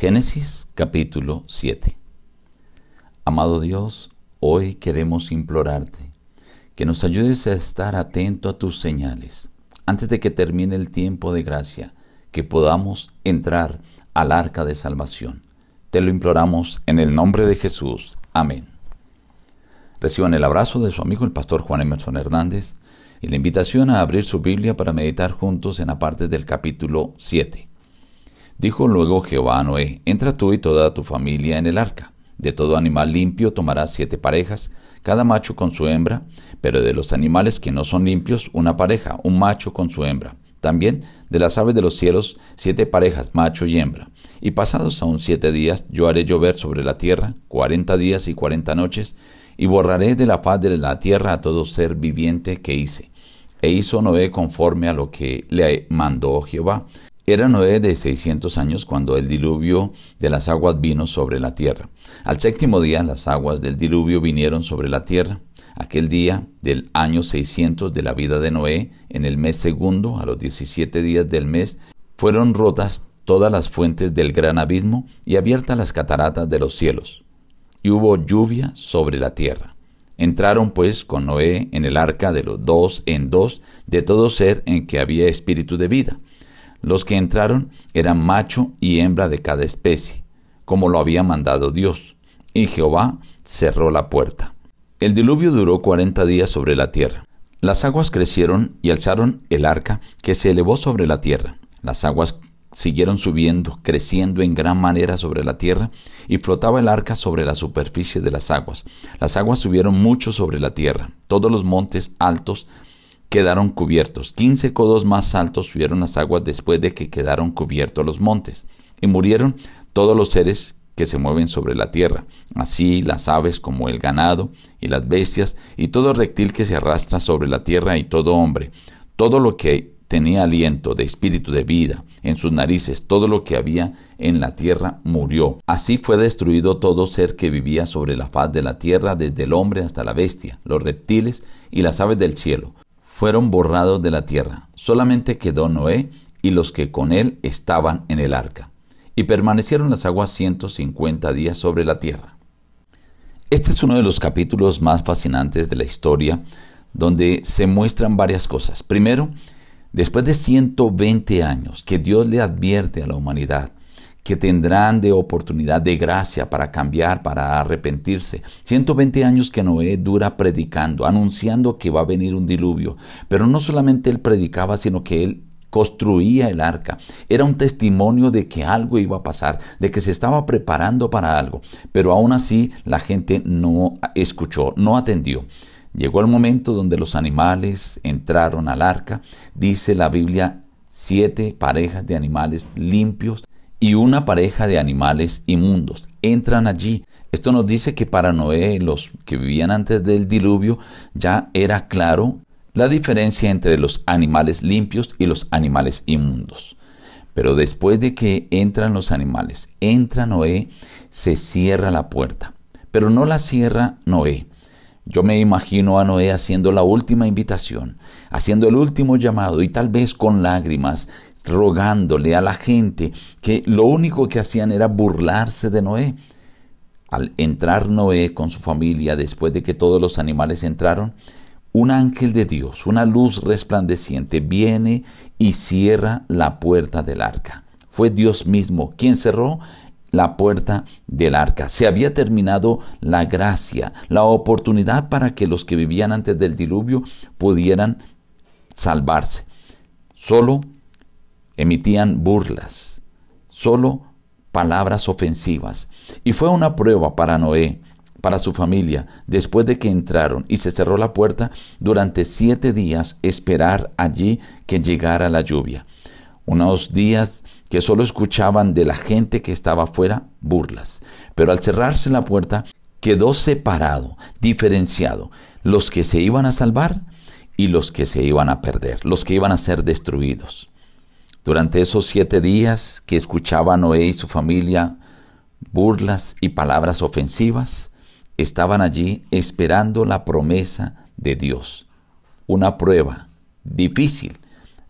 Génesis capítulo 7. Amado Dios, hoy queremos implorarte que nos ayudes a estar atento a tus señales antes de que termine el tiempo de gracia, que podamos entrar al arca de salvación. Te lo imploramos en el nombre de Jesús. Amén. Reciban el abrazo de su amigo el pastor Juan Emerson Hernández y la invitación a abrir su Biblia para meditar juntos en la parte del capítulo 7. Dijo luego Jehová a Noé, entra tú y toda tu familia en el arca. De todo animal limpio tomarás siete parejas, cada macho con su hembra, pero de los animales que no son limpios, una pareja, un macho con su hembra. También de las aves de los cielos, siete parejas, macho y hembra. Y pasados aún siete días, yo haré llover sobre la tierra, cuarenta días y cuarenta noches, y borraré de la faz de la tierra a todo ser viviente que hice. E hizo Noé conforme a lo que le mandó Jehová. Era Noé de seiscientos años cuando el diluvio de las aguas vino sobre la tierra. Al séptimo día las aguas del diluvio vinieron sobre la tierra. Aquel día del año seiscientos de la vida de Noé, en el mes segundo, a los diecisiete días del mes, fueron rotas todas las fuentes del gran abismo y abiertas las cataratas de los cielos. Y hubo lluvia sobre la tierra. Entraron pues con Noé en el arca de los dos en dos de todo ser en que había espíritu de vida los que entraron eran macho y hembra de cada especie, como lo había mandado Dios, y Jehová cerró la puerta. El diluvio duró cuarenta días sobre la tierra. Las aguas crecieron y alzaron el arca que se elevó sobre la tierra. Las aguas siguieron subiendo, creciendo en gran manera sobre la tierra, y flotaba el arca sobre la superficie de las aguas. Las aguas subieron mucho sobre la tierra. Todos los montes altos quedaron cubiertos. Quince codos más altos subieron las aguas después de que quedaron cubiertos los montes. Y murieron todos los seres que se mueven sobre la tierra, así las aves como el ganado y las bestias y todo reptil que se arrastra sobre la tierra y todo hombre, todo lo que tenía aliento de espíritu de vida en sus narices, todo lo que había en la tierra murió. Así fue destruido todo ser que vivía sobre la faz de la tierra, desde el hombre hasta la bestia, los reptiles y las aves del cielo fueron borrados de la tierra. Solamente quedó Noé y los que con él estaban en el arca. Y permanecieron las aguas 150 días sobre la tierra. Este es uno de los capítulos más fascinantes de la historia, donde se muestran varias cosas. Primero, después de 120 años que Dios le advierte a la humanidad que tendrán de oportunidad de gracia para cambiar, para arrepentirse. 120 años que Noé dura predicando, anunciando que va a venir un diluvio. Pero no solamente él predicaba, sino que él construía el arca. Era un testimonio de que algo iba a pasar, de que se estaba preparando para algo. Pero aún así la gente no escuchó, no atendió. Llegó el momento donde los animales entraron al arca. Dice la Biblia, siete parejas de animales limpios y una pareja de animales inmundos. Entran allí. Esto nos dice que para Noé, los que vivían antes del diluvio, ya era claro la diferencia entre los animales limpios y los animales inmundos. Pero después de que entran los animales, entra Noé, se cierra la puerta. Pero no la cierra Noé. Yo me imagino a Noé haciendo la última invitación, haciendo el último llamado y tal vez con lágrimas rogándole a la gente que lo único que hacían era burlarse de Noé. Al entrar Noé con su familia, después de que todos los animales entraron, un ángel de Dios, una luz resplandeciente, viene y cierra la puerta del arca. Fue Dios mismo quien cerró la puerta del arca. Se había terminado la gracia, la oportunidad para que los que vivían antes del diluvio pudieran salvarse. Solo emitían burlas, solo palabras ofensivas. Y fue una prueba para Noé, para su familia, después de que entraron y se cerró la puerta, durante siete días esperar allí que llegara la lluvia. Unos días que solo escuchaban de la gente que estaba afuera burlas. Pero al cerrarse la puerta, quedó separado, diferenciado, los que se iban a salvar y los que se iban a perder, los que iban a ser destruidos. Durante esos siete días que escuchaba Noé y su familia burlas y palabras ofensivas, estaban allí esperando la promesa de Dios. Una prueba difícil,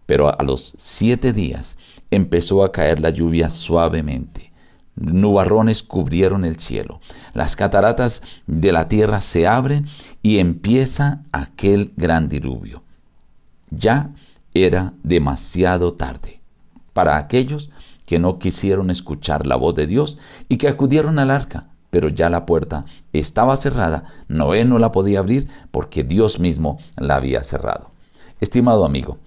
pero a los siete días empezó a caer la lluvia suavemente. nubarrones cubrieron el cielo. Las cataratas de la tierra se abren y empieza aquel gran diluvio. Ya era demasiado tarde para aquellos que no quisieron escuchar la voz de Dios y que acudieron al arca, pero ya la puerta estaba cerrada, Noé no la podía abrir porque Dios mismo la había cerrado. Estimado amigo,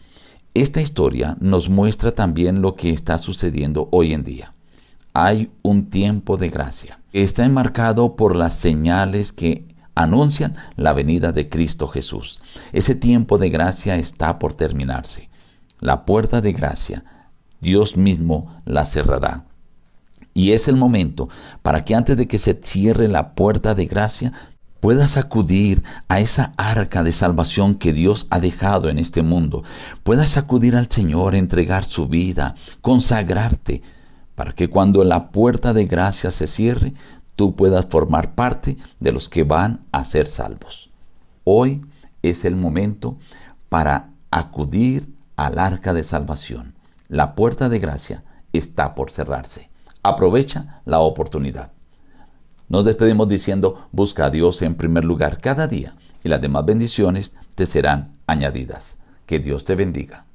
esta historia nos muestra también lo que está sucediendo hoy en día. Hay un tiempo de gracia. Está enmarcado por las señales que anuncian la venida de Cristo Jesús. Ese tiempo de gracia está por terminarse. La puerta de gracia, Dios mismo la cerrará. Y es el momento para que antes de que se cierre la puerta de gracia, puedas acudir a esa arca de salvación que Dios ha dejado en este mundo. Puedas acudir al Señor, entregar su vida, consagrarte, para que cuando la puerta de gracia se cierre, tú puedas formar parte de los que van a ser salvos. Hoy es el momento para acudir al arca de salvación. La puerta de gracia está por cerrarse. Aprovecha la oportunidad. Nos despedimos diciendo, busca a Dios en primer lugar cada día y las demás bendiciones te serán añadidas. Que Dios te bendiga.